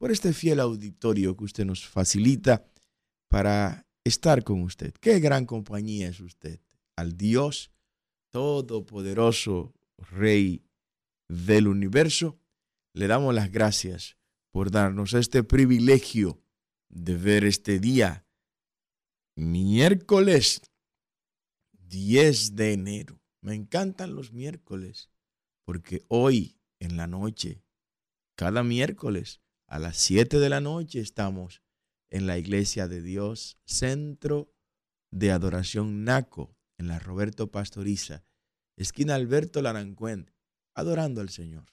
por este fiel auditorio que usted nos facilita para estar con usted. Qué gran compañía es usted. Al Dios Todopoderoso, Rey del universo, le damos las gracias por darnos este privilegio de ver este día, miércoles 10 de enero. Me encantan los miércoles porque hoy en la noche, cada miércoles a las 7 de la noche estamos en la iglesia de Dios, Centro de Adoración Naco, en la Roberto Pastoriza, esquina Alberto Larancuén, adorando al Señor,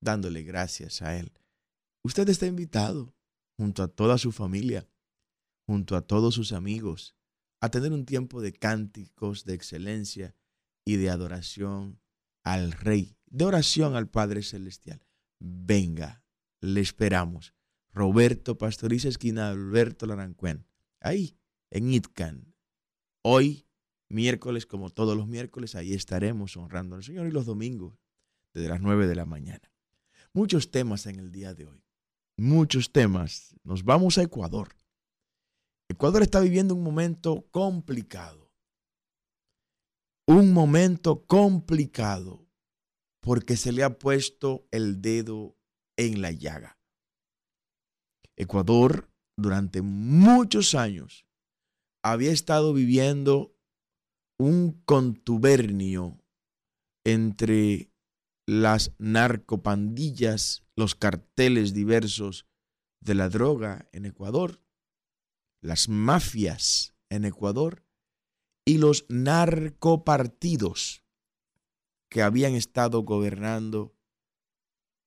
dándole gracias a Él. Usted está invitado, junto a toda su familia, junto a todos sus amigos, a tener un tiempo de cánticos de excelencia y de adoración al Rey, de oración al Padre Celestial. Venga, le esperamos. Roberto Pastoriza, esquina Alberto Larancuén, ahí, en Itcan. Hoy, miércoles, como todos los miércoles, ahí estaremos honrando al Señor y los domingos, desde las 9 de la mañana. Muchos temas en el día de hoy. Muchos temas. Nos vamos a Ecuador. Ecuador está viviendo un momento complicado. Un momento complicado porque se le ha puesto el dedo en la llaga. Ecuador durante muchos años había estado viviendo un contubernio entre las narcopandillas, los carteles diversos de la droga en Ecuador, las mafias en Ecuador y los narcopartidos que habían estado gobernando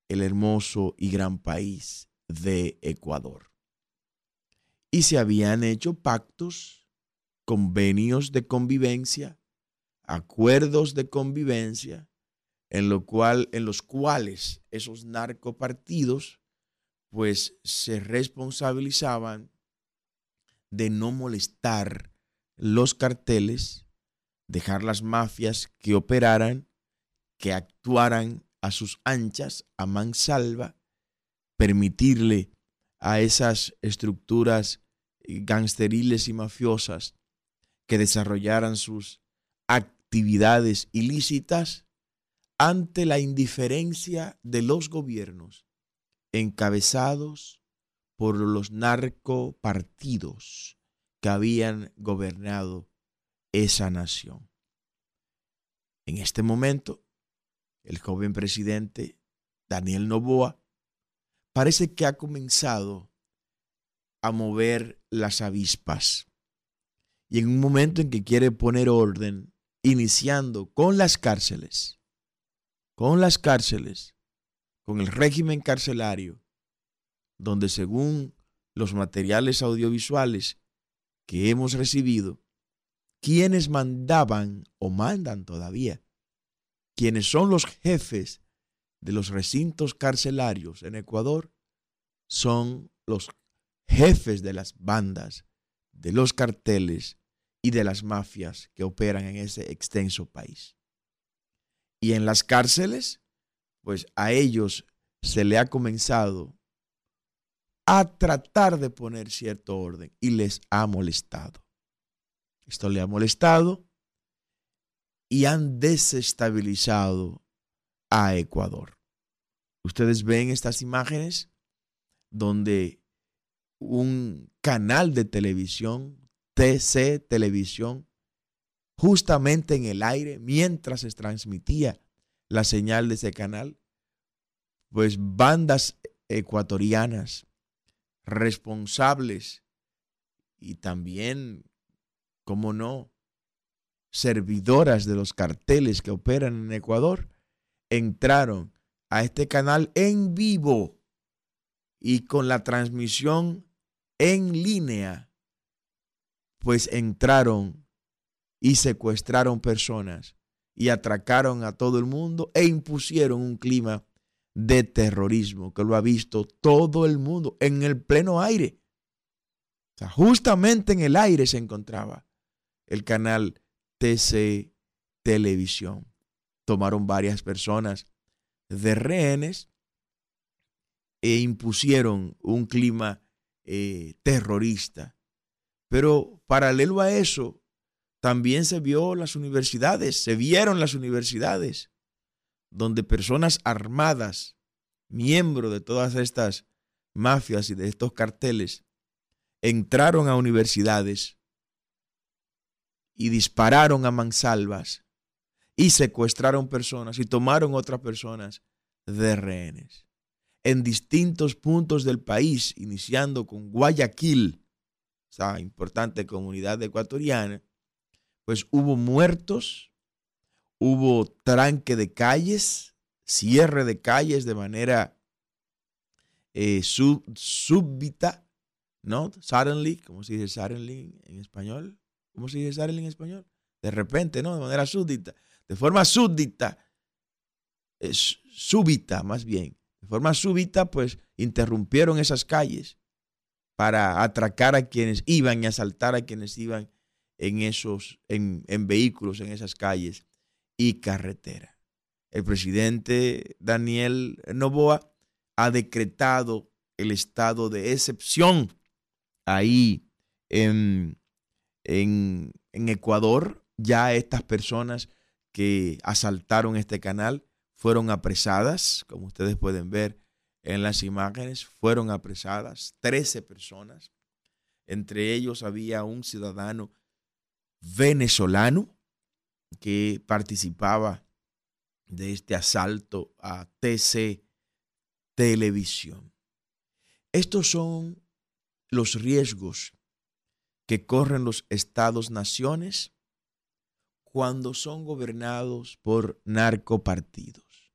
el hermoso y gran país de Ecuador. Y se habían hecho pactos, convenios de convivencia, acuerdos de convivencia, en, lo cual, en los cuales esos narcopartidos pues se responsabilizaban de no molestar los carteles, dejar las mafias que operaran, que actuaran a sus anchas, a mansalva, permitirle a esas estructuras gangsteriles y mafiosas que desarrollaran sus actividades ilícitas ante la indiferencia de los gobiernos encabezados por los narcopartidos que habían gobernado esa nación. En este momento, el joven presidente Daniel Novoa parece que ha comenzado a mover las avispas. Y en un momento en que quiere poner orden, iniciando con las cárceles, con las cárceles, con el régimen carcelario, donde según los materiales audiovisuales que hemos recibido, quienes mandaban o mandan todavía, quienes son los jefes de los recintos carcelarios en Ecuador, son los jefes de las bandas, de los carteles y de las mafias que operan en ese extenso país. Y en las cárceles, pues a ellos se le ha comenzado a tratar de poner cierto orden y les ha molestado. Esto le ha molestado y han desestabilizado a Ecuador. Ustedes ven estas imágenes donde un canal de televisión, TC Televisión, justamente en el aire, mientras se transmitía la señal de ese canal, pues bandas ecuatorianas responsables y también, como no, servidoras de los carteles que operan en Ecuador, entraron a este canal en vivo y con la transmisión en línea, pues entraron y secuestraron personas y atracaron a todo el mundo e impusieron un clima de terrorismo que lo ha visto todo el mundo en el pleno aire. O sea, justamente en el aire se encontraba el canal TC Televisión. Tomaron varias personas de rehenes e impusieron un clima eh, terrorista. Pero paralelo a eso, también se vio las universidades, se vieron las universidades, donde personas armadas, miembros de todas estas mafias y de estos carteles, entraron a universidades y dispararon a mansalvas y secuestraron personas y tomaron otras personas de rehenes en distintos puntos del país, iniciando con Guayaquil, esa importante comunidad ecuatoriana, pues hubo muertos, hubo tranque de calles, cierre de calles de manera eh, súbita, ¿no? Suddenly, ¿cómo se dice suddenly en español? ¿Cómo se dice suddenly en español? De repente, ¿no? De manera súbita, de forma súbita, es súbita más bien, de forma súbita, pues interrumpieron esas calles para atracar a quienes iban y asaltar a quienes iban en esos, en, en vehículos, en esas calles y carretera. El presidente Daniel Novoa ha decretado el estado de excepción ahí en, en, Ecuador. Ya estas personas que asaltaron este canal fueron apresadas, como ustedes pueden ver en las imágenes, fueron apresadas 13 personas. Entre ellos había un ciudadano venezolano que participaba de este asalto a TC Televisión. Estos son los riesgos que corren los estados-naciones cuando son gobernados por narcopartidos.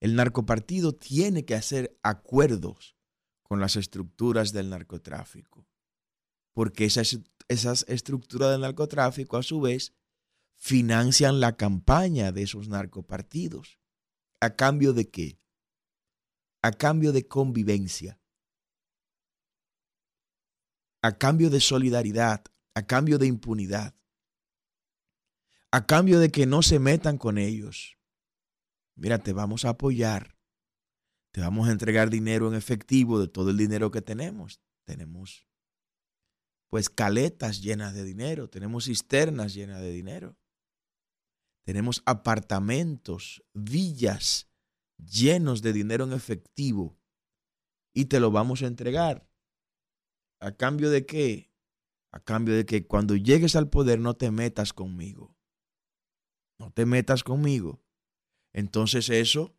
El narcopartido tiene que hacer acuerdos con las estructuras del narcotráfico porque esas, esas estructuras del narcotráfico a su vez financian la campaña de esos narcopartidos. ¿A cambio de qué? A cambio de convivencia, a cambio de solidaridad, a cambio de impunidad, a cambio de que no se metan con ellos. Mira, te vamos a apoyar, te vamos a entregar dinero en efectivo de todo el dinero que tenemos. Tenemos pues caletas llenas de dinero, tenemos cisternas llenas de dinero, tenemos apartamentos, villas llenos de dinero en efectivo y te lo vamos a entregar. ¿A cambio de qué? A cambio de que cuando llegues al poder no te metas conmigo. No te metas conmigo. Entonces eso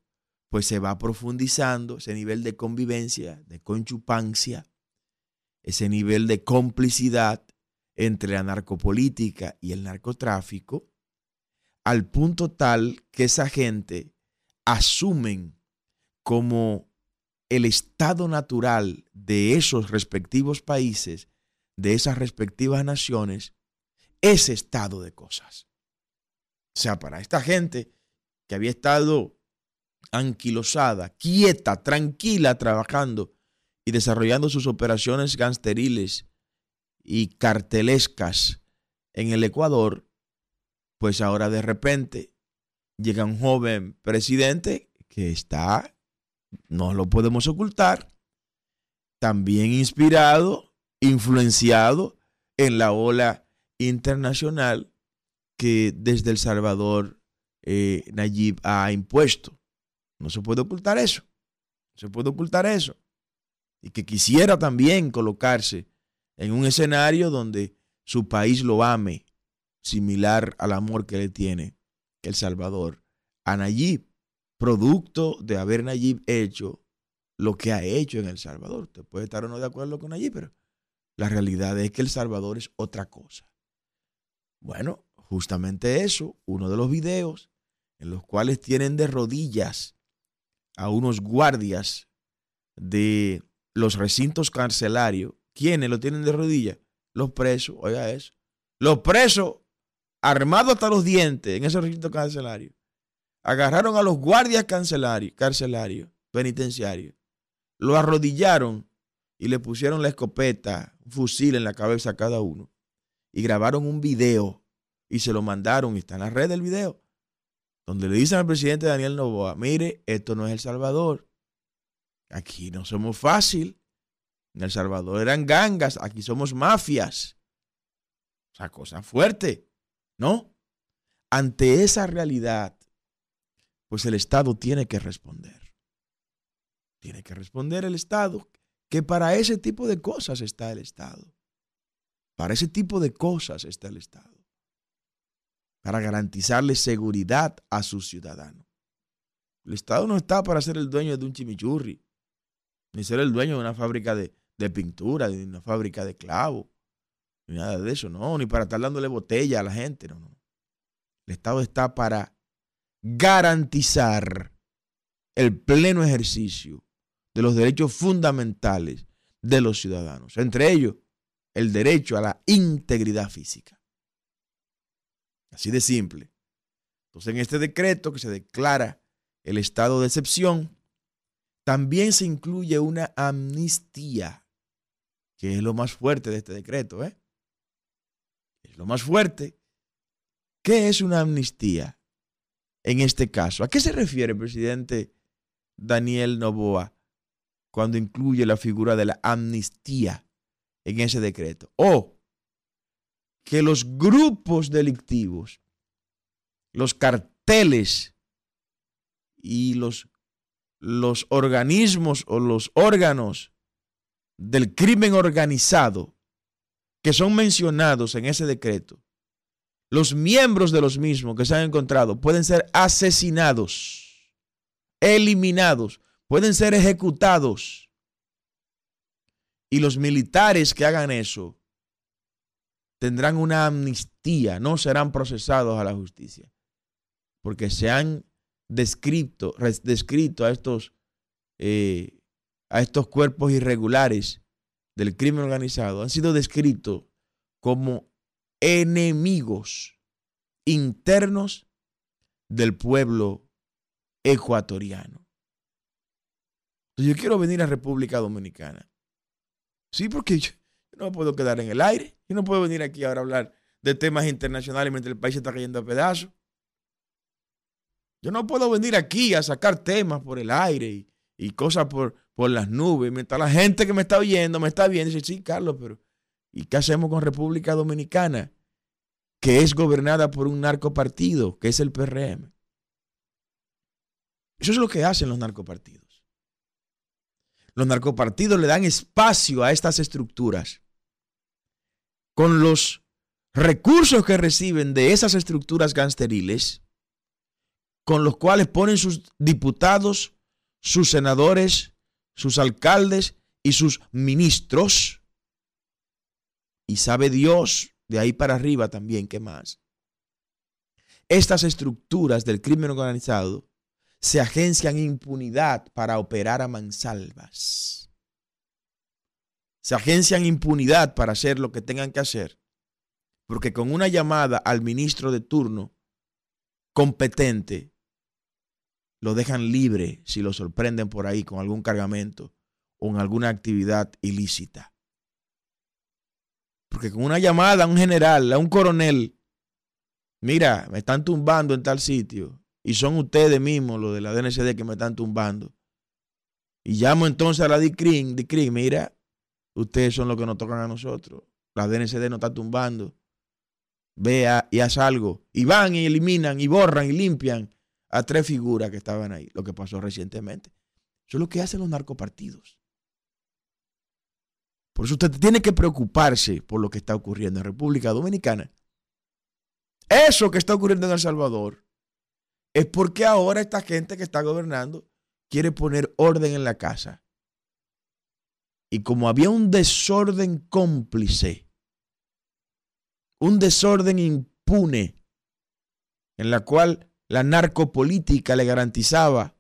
pues se va profundizando, ese nivel de convivencia, de conchupancia, ese nivel de complicidad entre la narcopolítica y el narcotráfico, al punto tal que esa gente asumen como el estado natural de esos respectivos países, de esas respectivas naciones, ese estado de cosas. O sea, para esta gente que había estado anquilosada, quieta, tranquila, trabajando y desarrollando sus operaciones gangsteriles y cartelescas en el Ecuador, pues ahora de repente llega un joven presidente que está, no lo podemos ocultar, también inspirado, influenciado en la ola internacional que desde El Salvador eh, Nayib ha impuesto. No se puede ocultar eso. No se puede ocultar eso y que quisiera también colocarse en un escenario donde su país lo ame, similar al amor que le tiene El Salvador a Nayib, producto de haber Nayib hecho lo que ha hecho en El Salvador. Usted puede estar o no de acuerdo con Nayib, pero la realidad es que El Salvador es otra cosa. Bueno, justamente eso, uno de los videos en los cuales tienen de rodillas a unos guardias de los recintos carcelarios ¿Quiénes lo tienen de rodillas? Los presos, oiga eso. Los presos, armados hasta los dientes en ese recinto carcelario, agarraron a los guardias carcelarios, penitenciarios, lo arrodillaron y le pusieron la escopeta, un fusil en la cabeza a cada uno. Y grabaron un video y se lo mandaron y está en la red del video, donde le dicen al presidente Daniel Novoa, mire, esto no es El Salvador. Aquí no somos fácil. En El Salvador eran gangas, aquí somos mafias. O sea, cosa fuerte, ¿no? Ante esa realidad, pues el Estado tiene que responder. Tiene que responder el Estado, que para ese tipo de cosas está el Estado. Para ese tipo de cosas está el Estado. Para garantizarle seguridad a sus ciudadanos. El Estado no está para ser el dueño de un chimichurri, ni ser el dueño de una fábrica de, pintura, de una fábrica de clavos, ni nada de eso, no, ni para estar dándole botella a la gente, no, no. El Estado está para garantizar el pleno ejercicio de los derechos fundamentales de los ciudadanos, entre ellos el derecho a la integridad física. Así de simple. Entonces, en este decreto que se declara el estado de excepción, también se incluye una amnistía, que es lo más fuerte de este decreto. ¿eh? Es lo más fuerte. ¿Qué es una amnistía en este caso? ¿A qué se refiere el presidente Daniel Novoa cuando incluye la figura de la amnistía en ese decreto. O que los grupos delictivos, los carteles y los, los organismos o los órganos del crimen organizado que son mencionados en ese decreto, los miembros de los mismos que se han encontrado pueden ser asesinados, eliminados pueden ser ejecutados. Y los militares que hagan eso tendrán una amnistía, no serán procesados a la justicia, porque se han descrito, descrito a, estos, eh, a estos cuerpos irregulares del crimen organizado, han sido descritos como enemigos internos del pueblo ecuatoriano yo quiero venir a República Dominicana. Sí, porque yo, no puedo quedar en el aire. Yo no puedo venir aquí ahora a hablar de temas internacionales mientras el país está cayendo a pedazos. Yo no puedo venir aquí a sacar temas por el aire y, cosas por, por las nubes, mientras la gente que me está oyendo me está viendo y dice, sí, Carlos, pero ¿y qué hacemos con República Dominicana? Que es gobernada por un narcopartido, que es el PRM. Eso es lo que hacen los narcopartidos. Los narcopartidos le dan espacio a estas estructuras con los recursos que reciben de esas estructuras gangsteriles, con los cuales ponen sus diputados, sus senadores, sus alcaldes y sus ministros. Y sabe Dios de ahí para arriba también qué más. Estas estructuras del crimen organizado se agencian impunidad para operar a mansalvas. Se agencian impunidad para hacer lo que tengan que hacer. Porque con una llamada al ministro de turno competente, lo dejan libre si lo sorprenden por ahí con algún cargamento o en alguna actividad ilícita. Porque con una llamada a un general, a un coronel, mira, me están tumbando en tal sitio, y son ustedes mismos, los de la DNCD, que me están tumbando. Y llamo entonces a la DICRIN, DICRIN, mira, ustedes son los que nos tocan a nosotros. La DNCD nos está tumbando. Vea y haz algo. Y van y eliminan y borran y limpian a tres figuras que estaban ahí, lo que pasó recientemente. Eso es lo que hacen los narcopartidos. Por eso usted tiene que preocuparse por lo que está ocurriendo en República Dominicana. Eso que está ocurriendo en El Salvador es porque ahora esta gente que está gobernando quiere poner orden en la casa. Y como había un desorden cómplice, un desorden impune, en la cual la narcopolítica le garantizaba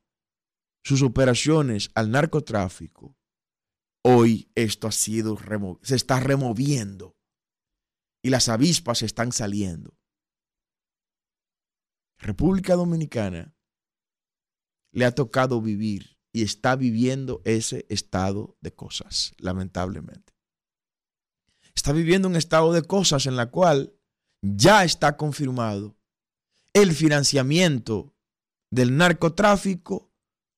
sus operaciones al narcotráfico, hoy esto ha sido se está removiendo y las avispas están saliendo. República Dominicana le ha tocado vivir y está viviendo ese estado de cosas, lamentablemente. Está viviendo un estado de cosas en la cual ya está confirmado el financiamiento del narcotráfico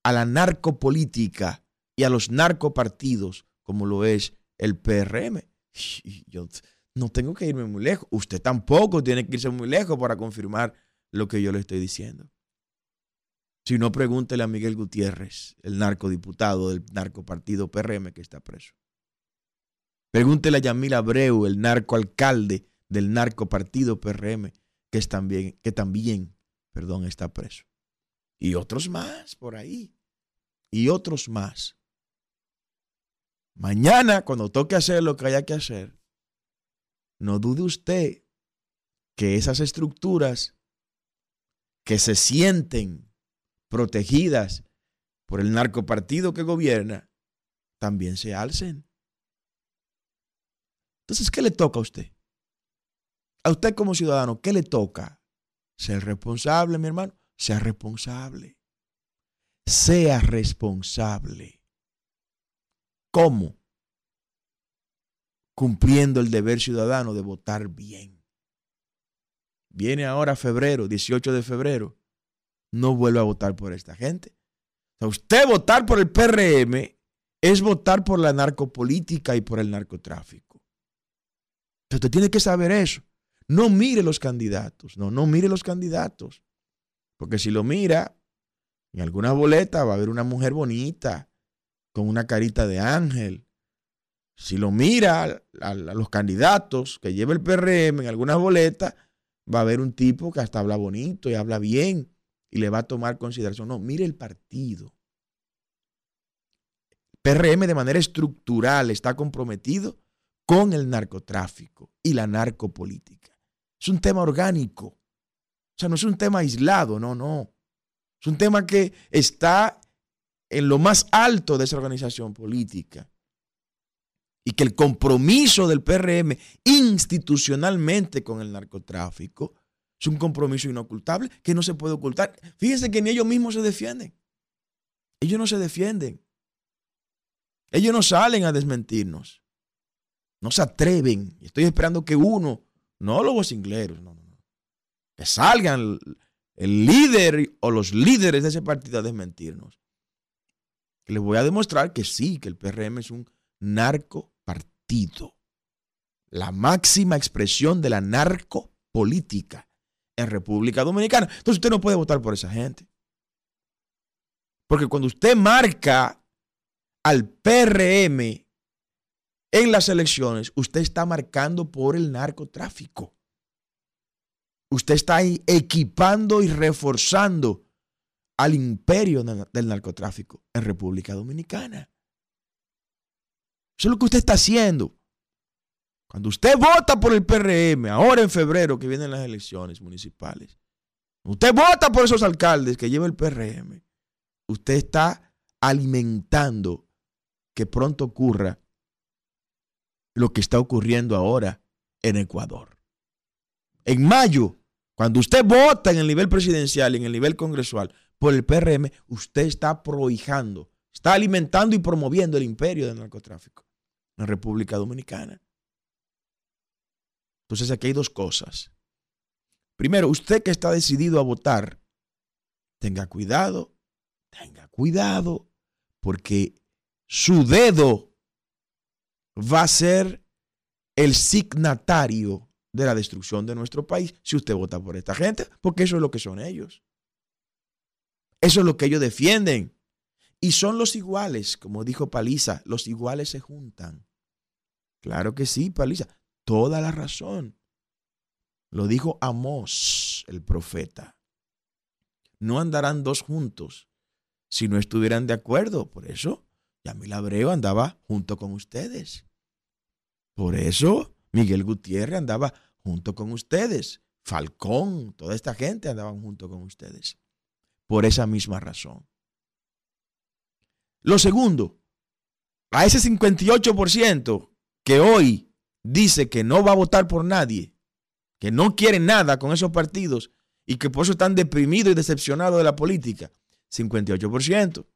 a la narcopolítica y a los narcopartidos, como lo es el PRM. Yo no tengo que irme muy lejos. Usted tampoco tiene que irse muy lejos para confirmar lo que yo le estoy diciendo. Si no, pregúntele a Miguel Gutiérrez, el narcodiputado del narcopartido PRM que está preso. Pregúntele a Yamil Abreu, el narcoalcalde del narcopartido PRM, que, es también, que también perdón, está preso. Y otros más por ahí. Y otros más. Mañana, cuando toque hacer lo que haya que hacer, no dude usted que esas estructuras que se sienten protegidas por el narcopartido que gobierna, también se alcen. Entonces, ¿qué le toca a usted? A usted como ciudadano, ¿qué le toca? Ser responsable, mi hermano. Sea responsable. Sea responsable. ¿Cómo? Cumpliendo el deber ciudadano de votar bien. Viene ahora febrero, 18 de febrero. No vuelva a votar por esta gente. O usted votar por el PRM es votar por la narcopolítica y por el narcotráfico. usted tiene que saber eso. No mire los candidatos. No, no mire los candidatos. Porque si lo mira, en alguna boleta va a haber una mujer bonita, con una carita de ángel. Si lo mira a, los candidatos que lleva el PRM en algunas boletas, va a haber un tipo que hasta habla bonito y habla bien y le va a tomar consideración. No, mire el partido. PRM de manera estructural está comprometido con el narcotráfico y la narcopolítica. Es un tema orgánico. O sea, no es un tema aislado, no, no. Es un tema que está en lo más alto de esa organización política. Y que el compromiso del PRM institucionalmente con el narcotráfico es un compromiso inocultable que no se puede ocultar. Fíjense que ni ellos mismos se defienden. Ellos no se defienden. Ellos no salen a desmentirnos. No se atreven. Estoy esperando que uno, no los vocingleros, no, no, no, que salgan el líder o los líderes de ese partido a desmentirnos. Les voy a demostrar que sí, que el PRM es un narco partido. La máxima expresión de la narcopolítica en República Dominicana. Entonces usted no puede votar por esa gente. Porque cuando usted marca al PRM en las elecciones, usted está marcando por el narcotráfico. Usted está equipando y reforzando al imperio del narcotráfico en República Dominicana. Eso es lo que usted está haciendo. Cuando usted vota por el PRM, ahora en febrero que vienen las elecciones municipales, usted vota por esos alcaldes que lleva el PRM, usted está alimentando que pronto ocurra lo que está ocurriendo ahora en Ecuador. En mayo, cuando usted vota en el nivel presidencial y en el nivel congresual por el PRM, usted está prohijando, está alimentando y promoviendo el imperio del narcotráfico en República Dominicana. Entonces aquí hay dos cosas. Primero, usted que está decidido a votar, tenga cuidado, tenga cuidado, porque su dedo va a ser el signatario de la destrucción de nuestro país si usted vota por esta gente, porque eso es lo que son ellos. Eso es lo que ellos defienden. Y son los iguales, como dijo Paliza, los iguales se juntan. Claro que sí, Paliza toda la razón. Lo dijo Amós, el profeta. No andarán dos juntos si no estuvieran de acuerdo. Por eso, Yamil Abreu andaba junto con ustedes. Por eso, Miguel Gutiérrez andaba junto con ustedes. Falcón, toda esta gente andaban junto con ustedes. Por esa misma razón. Lo segundo, a ese 58% que hoy dice que no va a votar por nadie, que no quiere nada con esos partidos y que por eso están deprimidos y decepcionados de la política, 58%.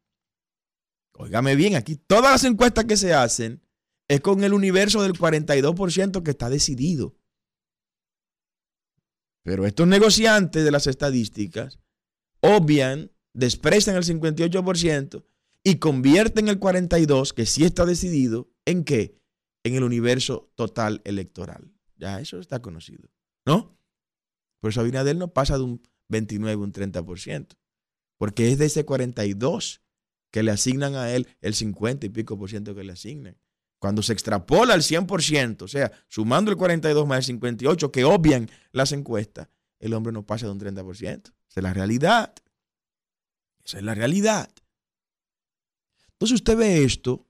Óigame bien, aquí todas las encuestas que se hacen es con el universo del 42% que está decidido. Pero estos negociantes de las estadísticas obvian, desprecian el 58% y convierten el 42%, que sí está decidido, ¿en qué? En el universo total electoral. Ya eso está conocido, ¿no? Por eso Abinader no pasa de un 29 un 30%, porque es de ese 42 que le asignan a él el 50 y pico por ciento que le asignan. Cuando se extrapola al 100%, o sea, sumando el 42 más el 58 que obvian las encuestas, el hombre no pasa de un 30%. Esa es la realidad. Esa es la realidad. Entonces usted ve esto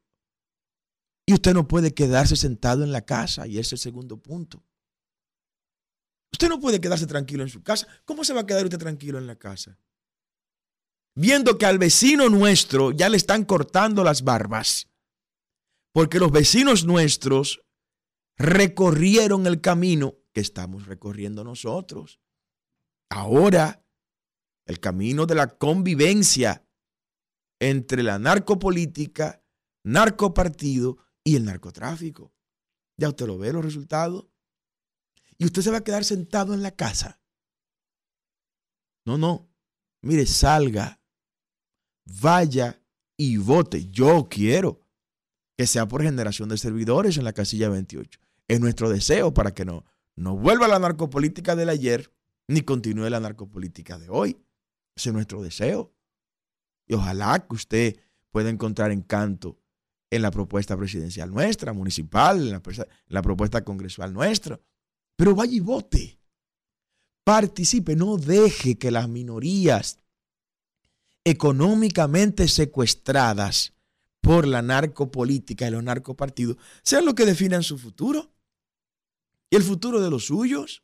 y usted no puede quedarse sentado en la casa, y ese es el segundo punto. Usted no puede quedarse tranquilo en su casa. ¿Cómo se va a quedar usted tranquilo en la casa? Viendo que al vecino nuestro ya le están cortando las barbas porque los vecinos nuestros recorrieron el camino que estamos recorriendo nosotros. Ahora, el camino de la convivencia entre la narcopolítica, narcopartido y el narcotráfico. Ya usted lo ve los resultados. Y usted se va a quedar sentado en la casa. No, no. Mire, salga, vaya y vote. Yo quiero que sea por generación de servidores en la casilla 28. Es nuestro deseo para que no, no vuelva la narcopolítica del ayer ni continúe la narcopolítica de hoy. Ese es nuestro deseo. Y ojalá que usted pueda encontrar encanto en la propuesta presidencial nuestra, municipal, en la, propuesta congresual nuestra. Pero vaya y vote. Participe, no deje que las minorías económicamente secuestradas por la narcopolítica y los narcopartidos sean lo que definan su futuro. Y el futuro de los suyos,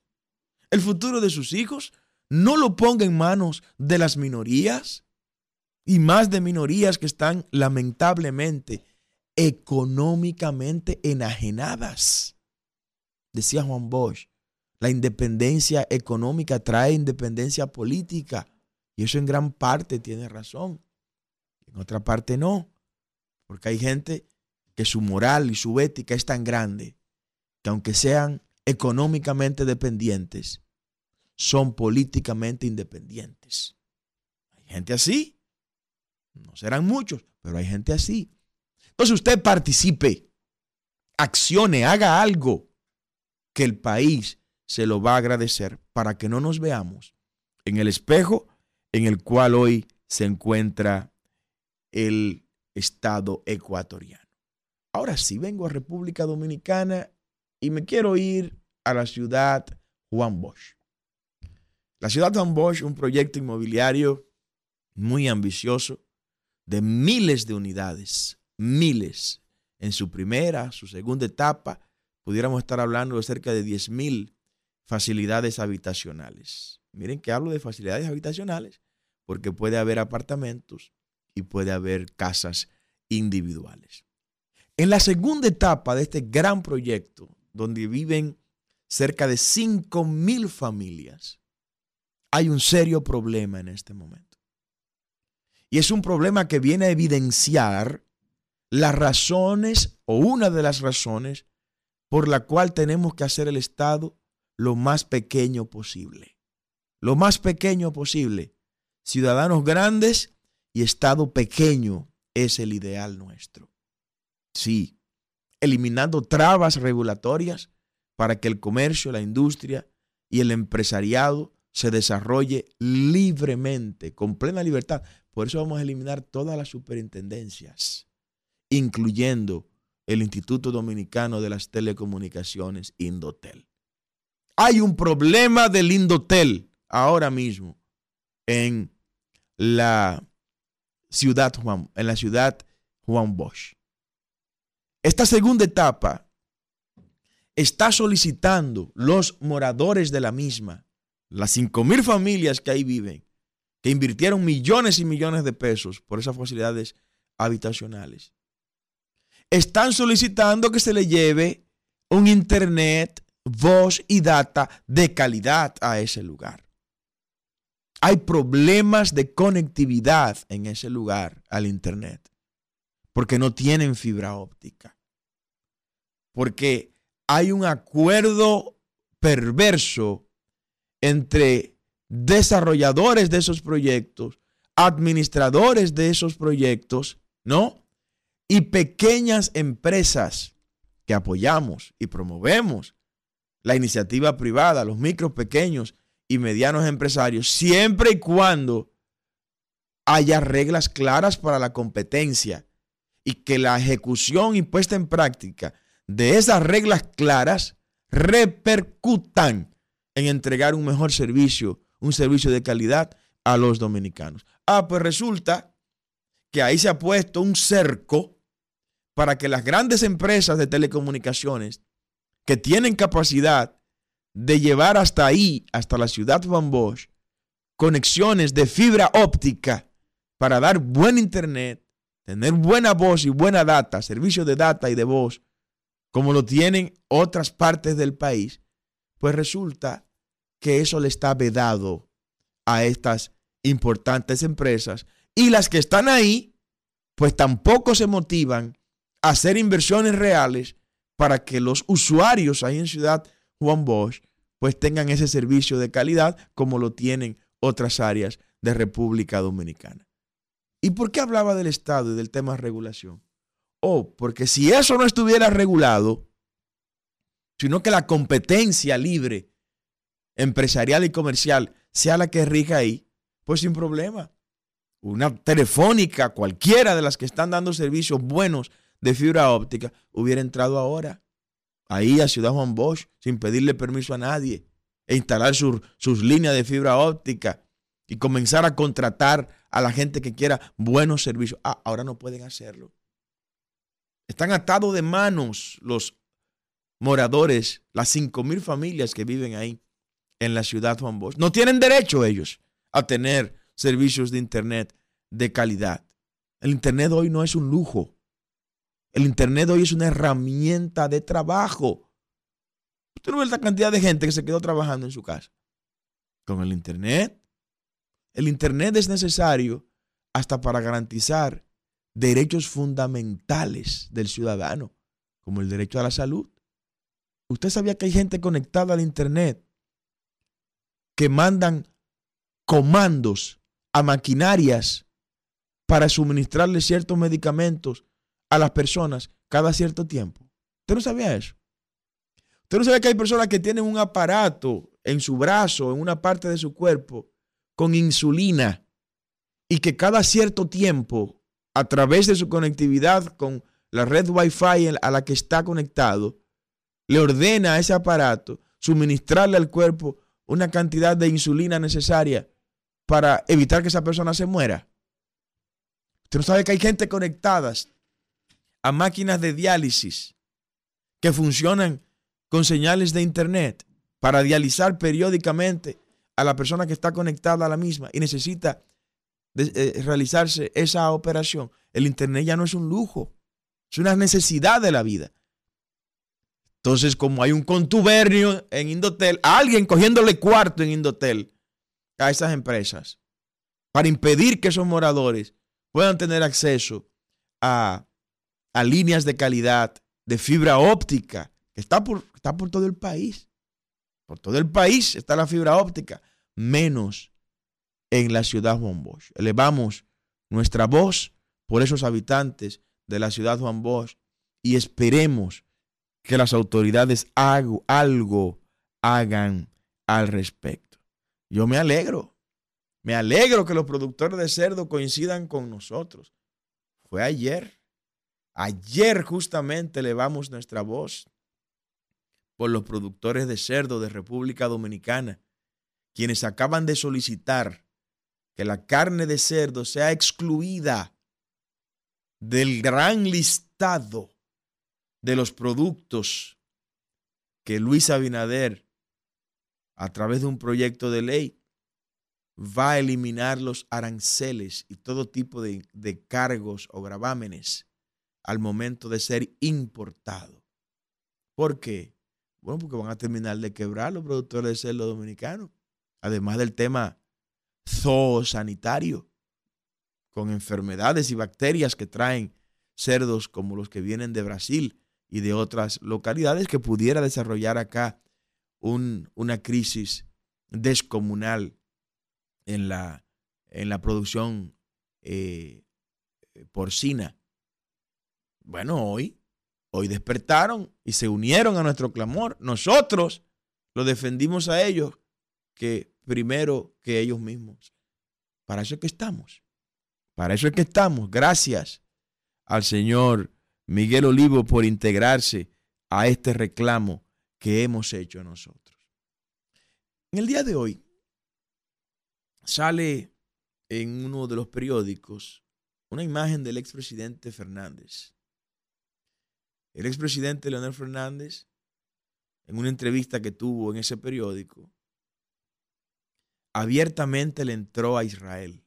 el futuro de sus hijos, no lo ponga en manos de las minorías y más de minorías que están lamentablemente económicamente enajenadas. Decía Juan Bosch, la independencia económica trae independencia política y eso en gran parte tiene razón, en otra parte no. Porque hay gente que su moral y su ética es tan grande que aunque sean económicamente dependientes, son políticamente independientes. Hay gente así. No serán muchos, pero hay gente así. Entonces usted participe, accione, haga algo que el país se lo va a agradecer para que no nos veamos en el espejo en el cual hoy se encuentra el Estado ecuatoriano. Ahora sí, vengo a República Dominicana y me quiero ir a la ciudad Juan Bosch. La ciudad Juan Bosch, un proyecto inmobiliario muy ambicioso de miles de unidades, miles. En su primera, su segunda etapa, pudiéramos estar hablando de cerca de 10 mil facilidades habitacionales. Miren que hablo de facilidades habitacionales porque puede haber apartamentos, y puede haber casas individuales. En la segunda etapa de este gran proyecto, donde viven cerca de 5 mil familias, hay un serio problema en este momento. Y es un problema que viene a evidenciar las razones o una de las razones por la cual tenemos que hacer el Estado lo más pequeño posible. Lo más pequeño posible. Ciudadanos grandes y Estado pequeño es el ideal nuestro. Sí, eliminando trabas regulatorias para que el comercio, la industria y el empresariado se desarrolle libremente, con plena libertad. Por eso vamos a eliminar todas las superintendencias, incluyendo el Instituto Dominicano de las Telecomunicaciones, Indotel. Hay un problema del Indotel ahora mismo en la ciudad Juan, en la ciudad Juan Bosch. Esta segunda etapa está solicitando los moradores de la misma, las mil familias que ahí viven, que invirtieron millones y millones de pesos por esas facilidades habitacionales. están solicitando que se le lleve un internet, voz y data de calidad a ese lugar. Hay problemas de conectividad en ese lugar al internet porque no tienen fibra óptica. Porque hay un acuerdo perverso entre desarrolladores de esos proyectos, administradores de esos proyectos, ¿no? Y pequeñas empresas que apoyamos y promovemos la iniciativa privada, los micros, pequeños y medianos empresarios, siempre y cuando haya reglas claras para la competencia y que la ejecución y puesta en práctica de esas reglas claras repercutan en entregar un mejor servicio, un servicio de calidad a los dominicanos. Ah, pues resulta que ahí se ha puesto un cerco para que las grandes empresas de telecomunicaciones que tienen capacidad de llevar hasta ahí, hasta la ciudad Van Bosch, conexiones de fibra óptica para dar buen internet, tener buena voz y buena data, servicio de data y de voz, como lo tienen otras partes del país, pues resulta que eso le está vedado a estas importantes empresas y las que están ahí, pues tampoco se motivan a hacer inversiones reales para que los usuarios ahí en Ciudad Juan Bosch pues tengan ese servicio de calidad como lo tienen otras áreas de República Dominicana. ¿Y por qué hablaba del Estado y del tema de regulación? Oh, porque si eso no estuviera regulado, sino que la competencia libre, empresarial y comercial sea la que rija ahí, pues sin problema. Una telefónica, cualquiera de las que están dando servicios buenos de fibra óptica, hubiera entrado ahora ahí a Ciudad Juan Bosch sin pedirle permiso a nadie e instalar sus líneas de fibra óptica y comenzar a contratar a la gente que quiera buenos servicios. Ah, ahora no pueden hacerlo. Están atados de manos los moradores, las cinco mil familias que viven ahí en la ciudad Juan Bosch. No tienen derecho ellos a tener servicios de Internet de calidad. El Internet hoy no es un lujo. El Internet hoy es una herramienta de trabajo. Usted no ve la cantidad de gente que se quedó trabajando en su casa. Con el Internet el Internet es necesario hasta para garantizar derechos fundamentales del ciudadano, como el derecho a la salud. ¿Usted sabía que hay gente conectada al Internet que mandan comandos a maquinarias para suministrarle ciertos medicamentos a las personas cada cierto tiempo? ¿Usted no sabía eso? ¿Usted no sabía que hay personas que tienen un aparato en su brazo, en una parte de su cuerpo, con insulina y que cada cierto tiempo, a través de su conectividad con la red Wi-Fi a la que está conectado, le ordena a ese aparato suministrarle al cuerpo una cantidad de insulina necesaria para evitar que esa persona se muera. Usted no sabe que hay gente conectadas a máquinas de diálisis que funcionan con señales de internet para dializar periódicamente a la persona que está conectada a la misma y necesita eh, realizarse esa operación. El Internet ya no es un lujo, es una necesidad de la vida. Entonces, como hay un contubernio en Indotel, alguien cogiéndole cuarto en Indotel a esas empresas para impedir que esos moradores puedan tener acceso a, a líneas de calidad, de fibra óptica, que está por, está por todo el país. Por todo el país está la fibra óptica menos en la ciudad Juan Bosch. Elevamos nuestra voz por esos habitantes de la ciudad Juan Bosch y esperemos que las autoridades algo, algo hagan al respecto. Yo me alegro, me alegro que los productores de cerdo coincidan con nosotros. Fue ayer, ayer justamente elevamos nuestra voz por los productores de cerdo de República Dominicana quienes acaban de solicitar que la carne de cerdo sea excluida del gran listado de los productos que Luis Abinader, a través de un proyecto de ley, va a eliminar los aranceles y todo tipo de, de cargos o gravámenes al momento de ser importado. ¿Por qué? Bueno, porque van a terminar de quebrar los productores de cerdo dominicanos. Además del tema zoosanitario, con enfermedades y bacterias que traen cerdos como los que vienen de Brasil y de otras localidades que pudiera desarrollar acá una crisis descomunal en la, en la producción eh, porcina. Bueno, hoy, hoy despertaron y se unieron a nuestro clamor. Nosotros lo defendimos a ellos que primero que ellos mismos. Para eso es que estamos. Para eso es que estamos. Gracias al señor Miguel Olivo por integrarse a este reclamo que hemos hecho nosotros. En el día de hoy sale en uno de los periódicos una imagen del expresidente Fernández. El expresidente Leonel Fernández, en una entrevista que tuvo en ese periódico, abiertamente le entró a Israel.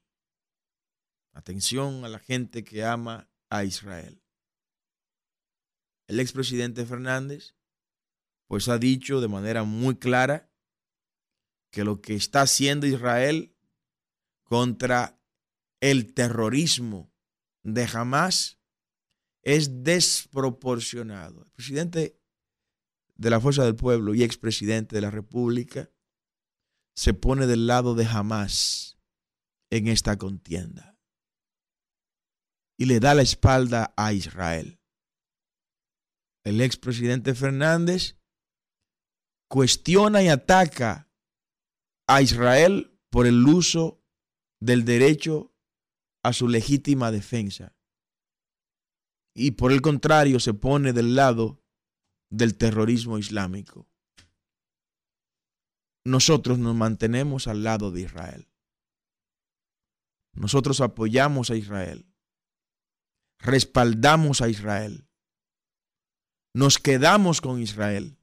Atención a la gente que ama a Israel. El expresidente Fernández, pues ha dicho de manera muy clara que lo que está haciendo Israel contra el terrorismo de Hamas es desproporcionado. El presidente de la Fuerza del Pueblo y expresidente de la República se pone del lado de Hamas en esta contienda y le da la espalda a Israel. El expresidente Fernández cuestiona y ataca a Israel por el uso del derecho a su legítima defensa. Y por el contrario se pone del lado del terrorismo islámico. Nosotros nos mantenemos al lado de Israel. Nosotros apoyamos a Israel. Respaldamos a Israel. Nos quedamos con Israel.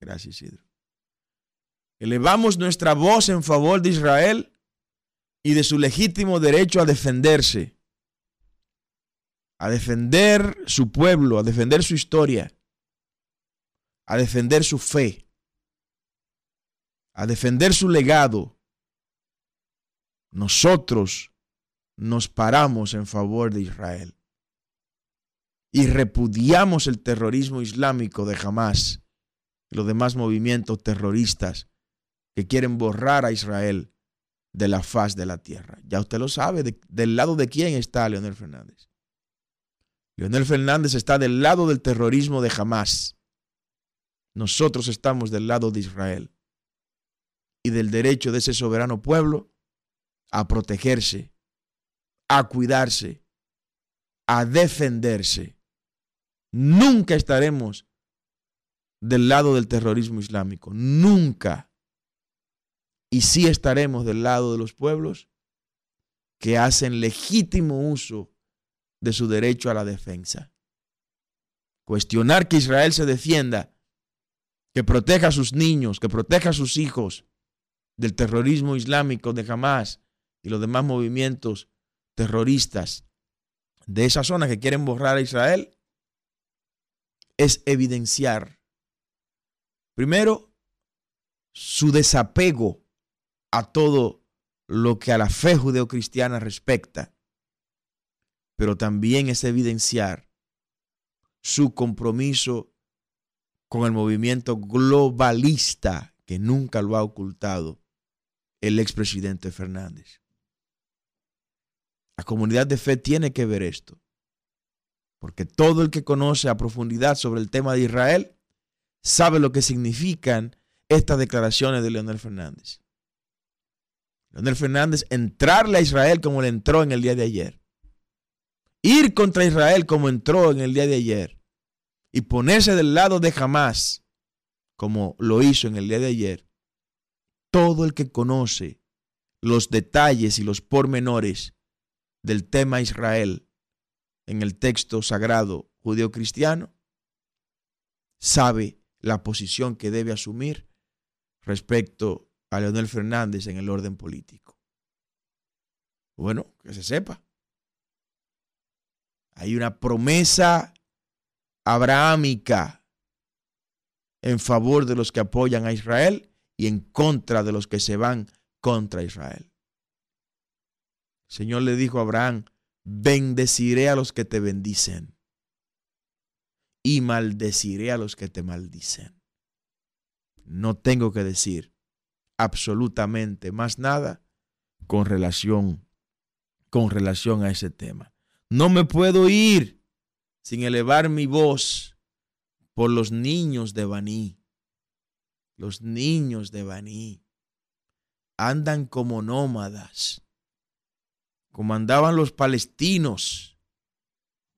Gracias, Isidro. Elevamos nuestra voz en favor de Israel y de su legítimo derecho a defenderse, a defender su pueblo, a defender su historia, a defender su fe, a defender su legado. Nosotros nos paramos en favor de Israel y repudiamos el terrorismo islámico de Hamas y los demás movimientos terroristas que quieren borrar a Israel de la faz de la tierra. Ya usted lo sabe, del lado de quién está Leonel Fernández. Leonel Fernández está del lado del terrorismo de Hamas. Nosotros estamos del lado de Israel y del derecho de ese soberano pueblo a protegerse, a cuidarse, a defenderse. Nunca estaremos del lado del terrorismo islámico, nunca y sí estaremos del lado de los pueblos que hacen legítimo uso de su derecho a la defensa. Cuestionar que Israel se defienda, que proteja a sus niños, que proteja a sus hijos del terrorismo islámico de Hamas y los demás movimientos terroristas de esa zona que quieren borrar a Israel, es evidenciar, primero, su desapego a todo lo que a la fe judeocristiana respecta, pero también es evidenciar su compromiso con el movimiento globalista que nunca lo ha ocultado el expresidente Fernández. La comunidad de fe tiene que ver esto, porque todo el que conoce a profundidad sobre el tema de Israel sabe lo que significan estas declaraciones de Leonel Fernández. Leonel Fernández entrarle a Israel como le entró en el día de ayer. Ir contra Israel como entró en el día de ayer. Y ponerse del lado de Hamas como lo hizo en el día de ayer. Todo el que conoce los detalles y los pormenores del tema Israel en el texto sagrado judío-cristiano sabe la posición que debe asumir respecto a Leonel Fernández en el orden político. Bueno, que se sepa. Hay una promesa abrahámica en favor de los que apoyan a Israel y en contra de los que se van contra Israel. El Señor le dijo a Abraham, bendeciré a los que te bendicen y maldeciré a los que te maldicen. No tengo que decir absolutamente más nada con relación con relación a ese tema. No me puedo ir sin elevar mi voz por los niños de Baní. Los niños de Baní andan como nómadas, como andaban los palestinos,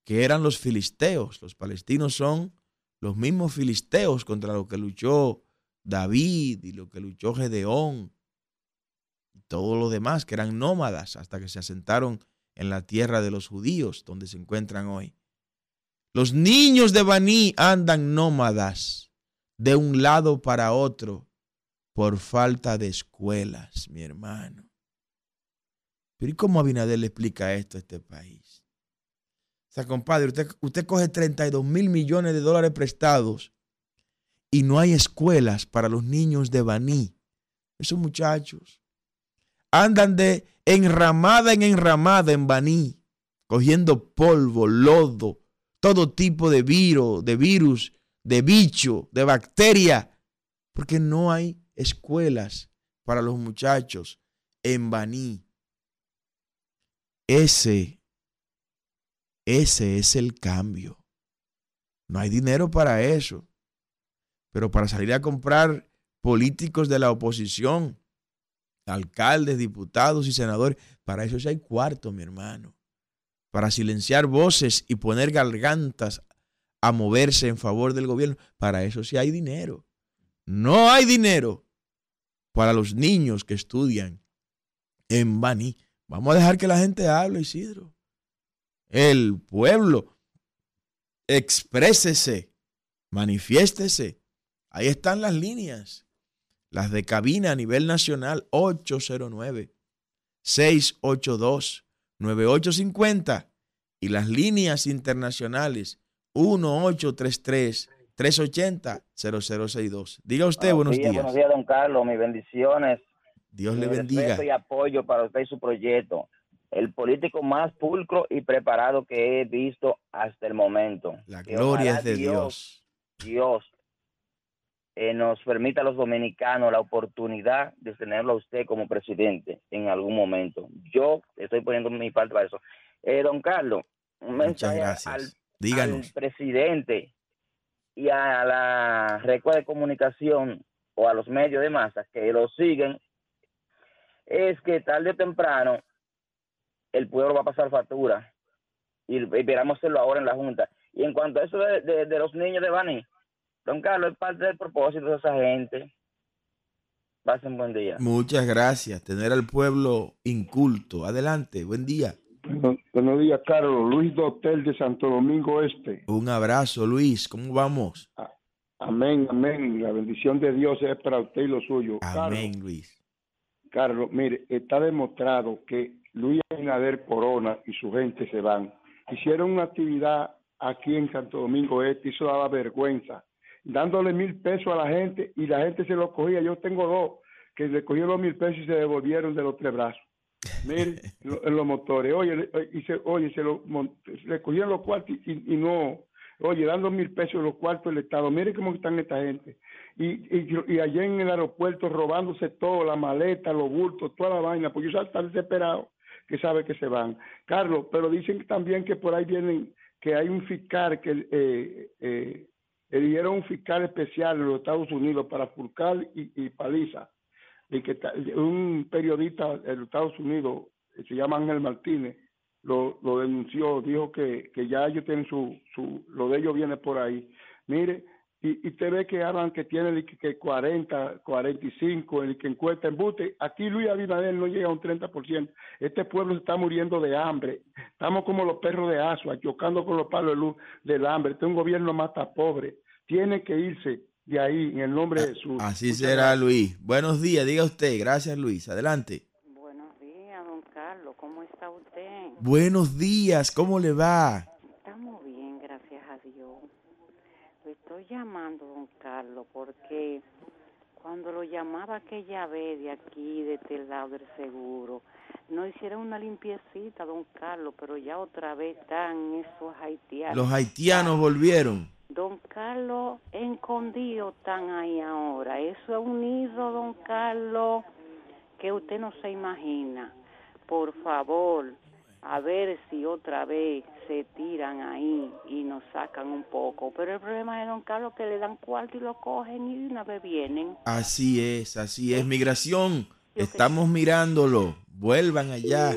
que eran los filisteos. Los palestinos son los mismos filisteos contra los que luchó David y lo que luchó Gedeón y todo lo demás, que eran nómadas hasta que se asentaron en la tierra de los judíos, donde se encuentran hoy. Los niños de Baní andan nómadas de un lado para otro por falta de escuelas, mi hermano. Pero ¿y cómo Abinader le explica esto a este país? O sea, compadre, usted, usted coge 32 mil millones de dólares prestados y no hay escuelas para los niños de Baní. Esos muchachos andan de enramada en enramada en Baní, cogiendo polvo, lodo, todo tipo de virus, de virus, de bicho, de bacteria, porque no hay escuelas para los muchachos en Baní. Ese, ese es el cambio. No hay dinero para eso. Pero para salir a comprar políticos de la oposición, alcaldes, diputados y senadores, para eso sí hay cuarto, mi hermano. Para silenciar voces y poner gargantas a moverse en favor del gobierno, para eso sí hay dinero. No hay dinero para los niños que estudian en Bani. Vamos a dejar que la gente hable, Isidro. El pueblo, exprésese, manifiéstese. Ahí están las líneas. Las de cabina a nivel nacional 809-682-9850 y las líneas internacionales 1833-380-0062. Diga usted, buenos, días, Buenos días, don Carlos. Mis bendiciones. Dios le bendiga. y apoyo para usted y su proyecto. El político más pulcro y preparado que he visto hasta el momento. La gloria es de Dios. Dios eh, nos permita a los dominicanos la oportunidad de tenerlo a usted como presidente en algún momento. Yo estoy poniendo mi parte para eso. Eh, don Carlos, un mensaje al, al, presidente y a la red de comunicación o a los medios de masa que lo siguen, es que tarde o temprano el pueblo va a pasar factura y, y hacerlo ahora en la Junta. Y en cuanto a eso de, de, de los niños de Bani, Don Carlos, es parte del propósito de esa gente. Pasen buen día. Muchas gracias. Tener al pueblo inculto. Adelante, buen día. buenos días, Carlos. Luis Dotel de Santo Domingo Este. Un abrazo, Luis. ¿Cómo vamos? Ah, amén, amén. La bendición de Dios es para usted y lo suyo. Amén, Luis. Carlos, mire, está demostrado que Luis Abinader Corona y su gente se van. Hicieron una actividad aquí en Santo Domingo Este y eso daba vergüenza dándole mil pesos a la gente y la gente se lo cogía. Yo tengo dos que le cogieron los mil pesos y se devolvieron de los tres brazos. Miren, en los motores. Oye, y se, oye, se lo, le cogieron los cuartos y, no, oye, dando mil pesos los cuartos del Estado. Miren cómo están esta gente. Y, y, y allá en el aeropuerto robándose todo, la maleta, los bultos, toda la vaina, porque ellos están desesperados que sabe que se van. Carlos, pero dicen también que por ahí vienen, que hay un fiscal que eh, eh, eligieron un fiscal especial en los Estados Unidos para Furcal y, Paliza, y que un periodista de los Estados Unidos, se llama Ángel Martínez, lo, denunció, dijo que, que, ya ellos tienen su, su, lo de ellos viene por ahí. Mire, y, y te ve que hablan que tiene que 40, 45, el que encuesta en Bute. Aquí Luis Abinader no llega a un 30%. Este pueblo se está muriendo de hambre. Estamos como los perros de Asua, chocando con los palos de luz del hambre. Este es un gobierno mata pobre tiene que irse de ahí en el nombre de Jesús. Así será. Luis. Buenos días, diga usted. Gracias, Luis. Adelante. Buenos días, don Carlos. ¿Cómo está usted? Buenos días, ¿cómo le va? Estamos bien, gracias a Dios. Lo estoy llamando, don Carlos, porque cuando lo llamaba aquella vez de aquí, de este lado del seguro, no hicieron una limpiecita, don Carlos, pero ya otra vez están esos haitianos. Los haitianos volvieron. Don Carlos, escondidos están ahí ahora. Eso es un nido, don Carlos, que usted no se imagina. Por favor, a ver si otra vez se tiran ahí y nos sacan un poco. Pero el problema es, don Carlos, que le dan cuarto y lo cogen y de una vez vienen. Así es, así es. Migración, estamos mirándolo. Vuelvan allá,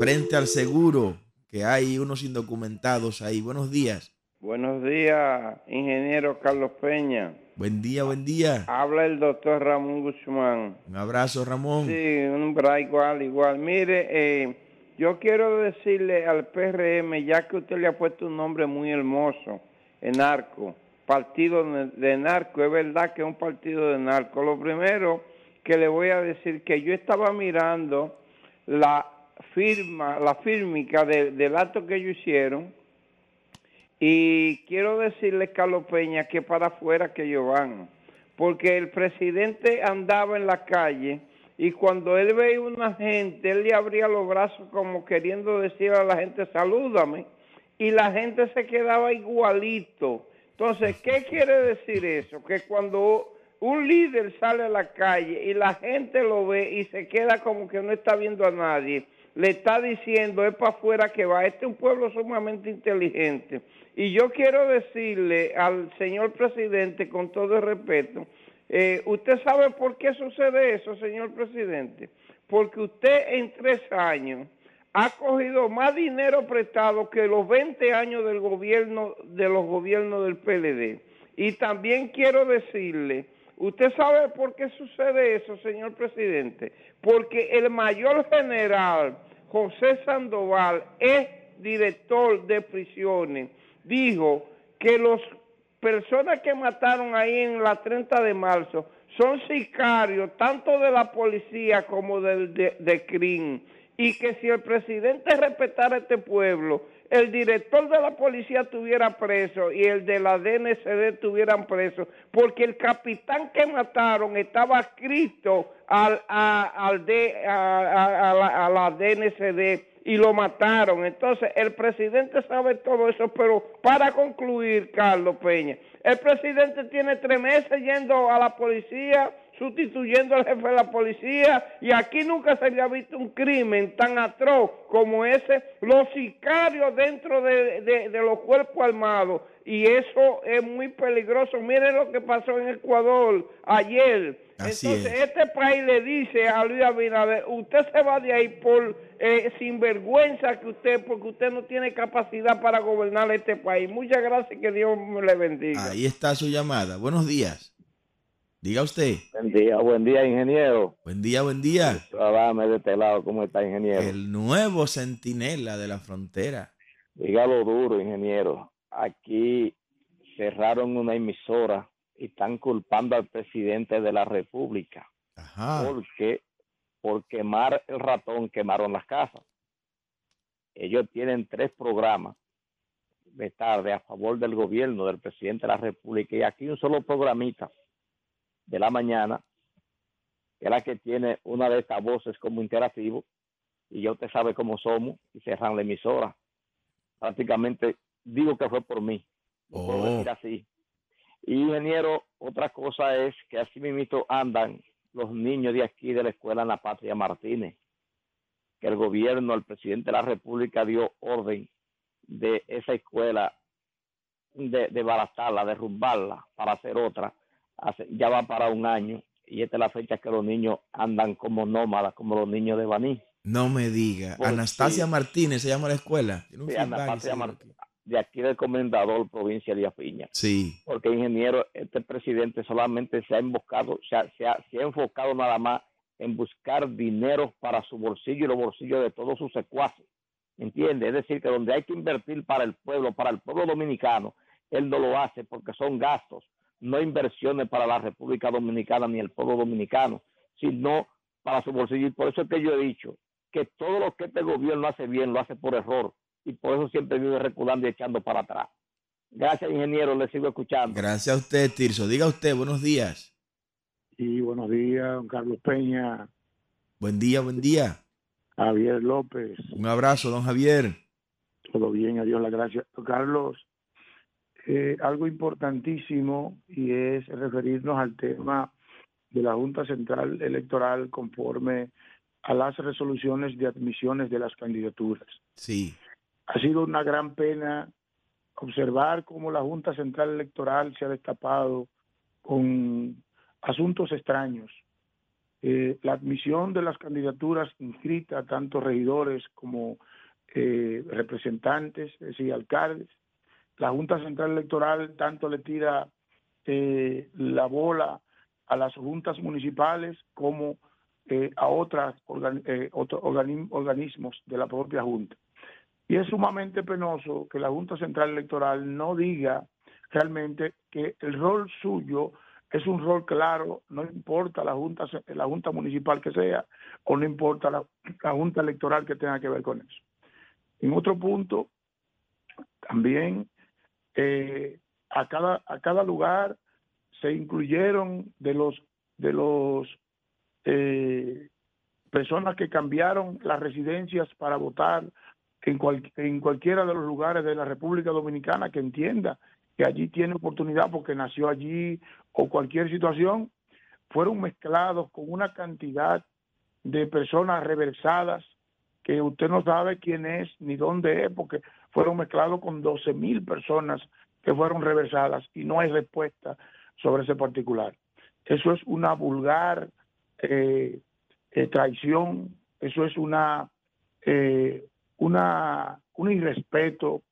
frente al seguro, que hay unos indocumentados ahí. Buenos días. Buenos días, ingeniero Carlos Peña. Buen día, buen día. Habla el doctor Ramón Guzmán. Un abrazo, Ramón. Sí, un bra igual, igual. Mire, eh, yo quiero decirle al PRM, ya que usted le ha puesto un nombre muy hermoso, en narco, partido de narco, es verdad que es un partido de narco. Lo primero que le voy a decir que yo estaba mirando la firma, la fírmica del acto que ellos hicieron, y quiero decirle, Carlos Peña, que para afuera que ellos van. Porque el presidente andaba en la calle y cuando él veía una gente, él le abría los brazos como queriendo decir a la gente, salúdame. Y la gente se quedaba igualito. Entonces, ¿qué quiere decir eso? Que cuando un líder sale a la calle y la gente lo ve y se queda como que no está viendo a nadie, le está diciendo, es para afuera que va. Este es un pueblo sumamente inteligente. Y yo quiero decirle al señor presidente, con todo el respeto, eh, ¿usted sabe por qué sucede eso, señor presidente? Porque usted en tres años ha cogido más dinero prestado que los 20 años del gobierno, de los gobiernos del PLD. Y también quiero decirle, ¿usted sabe por qué sucede eso, señor presidente? Porque el mayor general, José Sandoval, es director de prisiones. Dijo que las personas que mataron ahí en la 30 de marzo son sicarios tanto de la policía como del de, CRIM y que si el presidente respetara este pueblo, el director de la policía estuviera preso y el de la DNCD estuvieran preso, porque el capitán que mataron estaba escrito al, al de, a, a, a la DNCD y lo mataron. Entonces, el presidente sabe todo eso, pero para concluir, Carlos Peña, el presidente tiene tres meses yendo a la policía, sustituyendo al jefe de la policía, y aquí nunca se había visto un crimen tan atroz como ese, los sicarios dentro de, de los cuerpos armados, y eso es muy peligroso. Miren lo que pasó en Ecuador ayer entonces, este país le dice a Luis Abinader, usted se va de ahí por eh, sinvergüenza que usted, porque usted no tiene capacidad para gobernar este país. Muchas gracias, que Dios me le bendiga. Ahí está su llamada. Buenos días. Diga usted. Buen día, buen día, ingeniero. Buen día, buen día. Dame de este lado, ¿cómo está, ingeniero? El nuevo centinela de la frontera. Dígalo duro, ingeniero. Aquí cerraron una emisora y están culpando al presidente de la República porque por quemar el ratón quemaron las casas. Ellos tienen tres programas de tarde a favor del gobierno del presidente de la República y aquí un solo programita de la mañana que es la que tiene una de estas voces como interactivo y ya usted sabe cómo somos y cerran la emisora. Prácticamente digo que fue por mí. puedo oh. decir así y ingeniero, otra cosa es que así mismo andan los niños de aquí de la escuela en la Patria Martínez, que el gobierno, el presidente de la República dio orden de esa escuela de, de baratarla, derrumbarla para hacer otra. Ya va para un año y esta es la fecha que los niños andan como nómadas, como los niños de Baní. No me diga. Anastasia Martínez se llama la escuela. Sí, Anastasia Martínez de aquí del comendador provincia de Apiña. Sí. Porque ingeniero, este presidente solamente se ha emboscado, se ha, se ha, enfocado nada más en buscar dinero para su bolsillo y los bolsillos de todos sus secuaces. ¿Entiende? Es decir, que donde hay que invertir para el pueblo, para el pueblo dominicano, él no lo hace porque son gastos, no inversiones para la República Dominicana ni el pueblo dominicano, sino para su bolsillo. Y por eso es que yo he dicho que todo lo que este gobierno hace bien lo hace por error y por eso siempre vive reculando y echando para atrás. Gracias, ingeniero, le sigo escuchando. Gracias a usted, Tirso. Diga usted, buenos días. Y buenos días, don Carlos Peña. Buen día, buen día. Javier López. Un abrazo, don Javier. Todo bien, adiós la gracia. Carlos, eh, algo importantísimo y es referirnos al tema de la Junta Central Electoral conforme a las resoluciones de admisiones de las candidaturas. Sí. Ha sido una gran pena observar cómo la Junta Central Electoral se ha destapado con asuntos extraños. Eh, la admisión de las candidaturas inscritas, tanto regidores como eh, representantes, es decir, alcaldes. La Junta Central Electoral tanto le tira eh, la bola a las juntas municipales como eh, a otras eh, otros organismos de la propia Junta. Y es sumamente penoso que la Junta Central Electoral no diga realmente que el rol suyo es un rol claro, no importa la junta, la junta municipal que sea, o no importa la, junta electoral que tenga que ver con eso. En otro punto, también eh, a cada a cada lugar se incluyeron de los de los eh, personas que cambiaron las residencias para votar en, en cualquiera de los lugares de la República Dominicana que entienda que allí tiene oportunidad porque nació allí o cualquier situación, fueron mezclados con una cantidad de personas reversadas que usted no sabe quién es ni dónde es, porque fueron mezclados con 12 mil personas que fueron reversadas y no hay respuesta sobre ese particular. Eso es una vulgar eh, eh, traición, eso es una, eh, una, un irrespeto,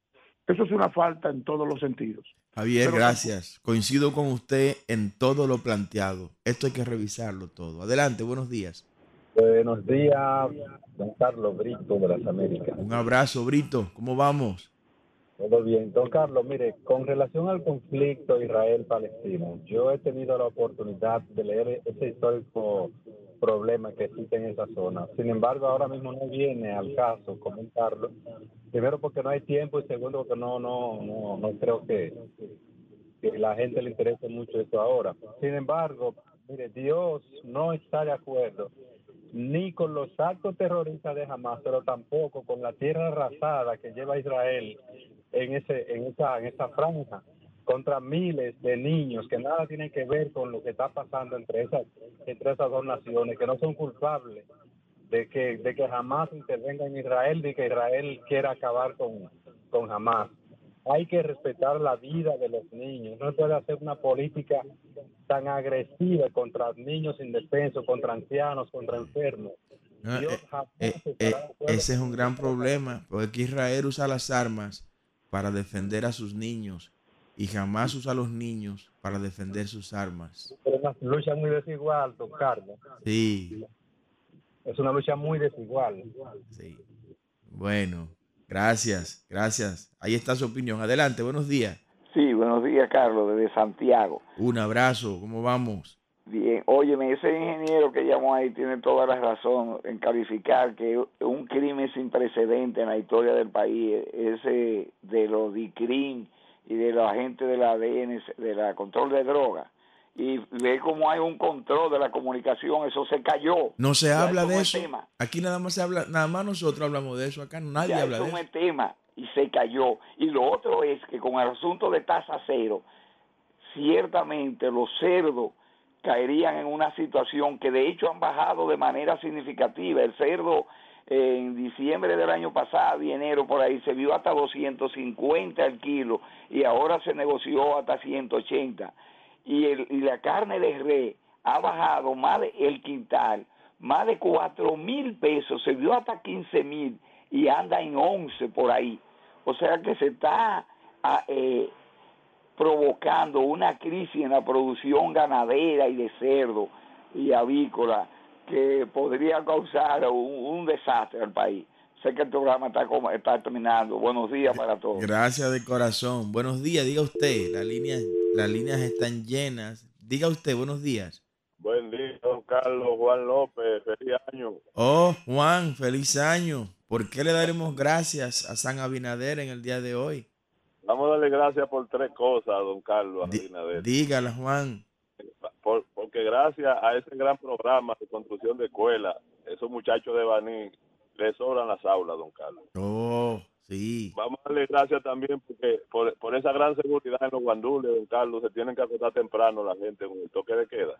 eso es una falta en todos los sentidos. Javier, gracias. Coincido con usted en todo lo planteado. Esto hay que revisarlo todo. Adelante, buenos días. Buenos días, don Carlos Brito de las Américas. Un abrazo, Brito. ¿Cómo vamos? Todo bien. Don Carlos, mire, con relación al conflicto Israel-Palestina, yo he tenido la oportunidad de leer ese histórico problema que existe en esa zona. Sin embargo, ahora mismo no viene al caso comentarlo. Primero porque no hay tiempo y segundo porque no no no, no creo que, que la gente le interese mucho eso ahora. Sin embargo, mire, Dios no está de acuerdo ni con los actos terroristas de Hamas, pero tampoco con la tierra arrasada que lleva Israel en ese en esa franja contra miles de niños que nada tienen que ver con lo que está pasando entre esas dos naciones que no son culpables de que de que jamás intervenga en Israel de que Israel quiera acabar con con Hamas hay que respetar la vida de los niños no se puede hacer una política tan agresiva contra niños indefensos contra ancianos contra enfermos eh, eh, eh, ese es un gran problema porque Israel usa las armas para defender a sus niños y jamás usa a los niños para defender sus armas. Es una lucha muy desigual, don Carlos. Sí. Es una lucha muy desigual. Sí. Bueno, gracias, gracias. Ahí está su opinión. Adelante, buenos días. Sí, buenos días, Carlos, desde Santiago. Un abrazo, ¿cómo vamos? Bien, óyeme, ese ingeniero que llamó ahí tiene toda la razón en calificar que un crimen sin precedente en la historia del país, ese de los DICRIM y de los agentes de la ADN, de la control de drogas, y ve cómo hay un control de la comunicación, eso se cayó. No se habla de eso. Aquí nada más se habla, nada más nosotros hablamos de eso, acá nadie habla de eso. Es un tema y se cayó. Y lo otro es que con el asunto de tasa cero, ciertamente los cerdos caerían en una situación que de hecho han bajado de manera significativa. El cerdo en diciembre del año pasado y enero por ahí se vio hasta 250 al kilo y ahora se negoció hasta 180. Y, el, y la carne de res ha bajado más de el quintal, más de 4 mil pesos, se vio hasta 15 mil y anda en 11 por ahí. O sea que se está ah, eh, provocando una crisis en la producción ganadera y de cerdo y avícola que podría causar un, desastre al país. Sé que el programa está, está terminando. Buenos días para todos. Gracias de corazón. Buenos días, diga usted. Las líneas, las líneas están llenas. Diga usted, buenos días. Buen día, don Carlos Juan López. Feliz año. Oh, Juan, feliz año. ¿Por qué le daremos gracias a San Abinader en el día de hoy? Vamos a darle gracias por tres cosas, don Carlos Abinader. Dígala, Juan. porque gracias a ese gran programa de construcción de escuelas, esos muchachos de Baní le sobran las aulas, don Carlos. Oh, sí. Vamos a darle gracias también porque por, esa gran seguridad en los guandules, don Carlos, se tienen que acostar temprano la gente con el toque de queda.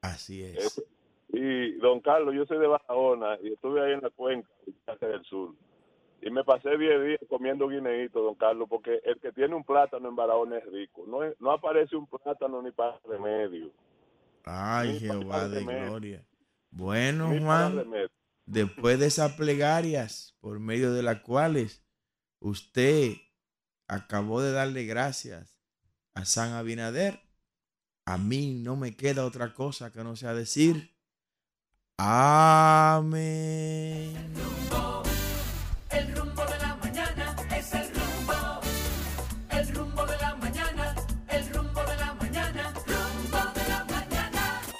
Así es. y don Carlos, yo soy de Barahona y estuve ahí en la cuenca del sur y me pasé 10 días comiendo guineíto, don Carlos, porque el que tiene un plátano en Barahona es rico. No, no aparece un plátano ni para remedio. Ay, Jehová de gloria. Bueno, Juan, después de esas plegarias por medio de las cuales usted acabó de darle gracias a San Abinader, a mí no me queda otra cosa que no sea decir, amén. El rumbo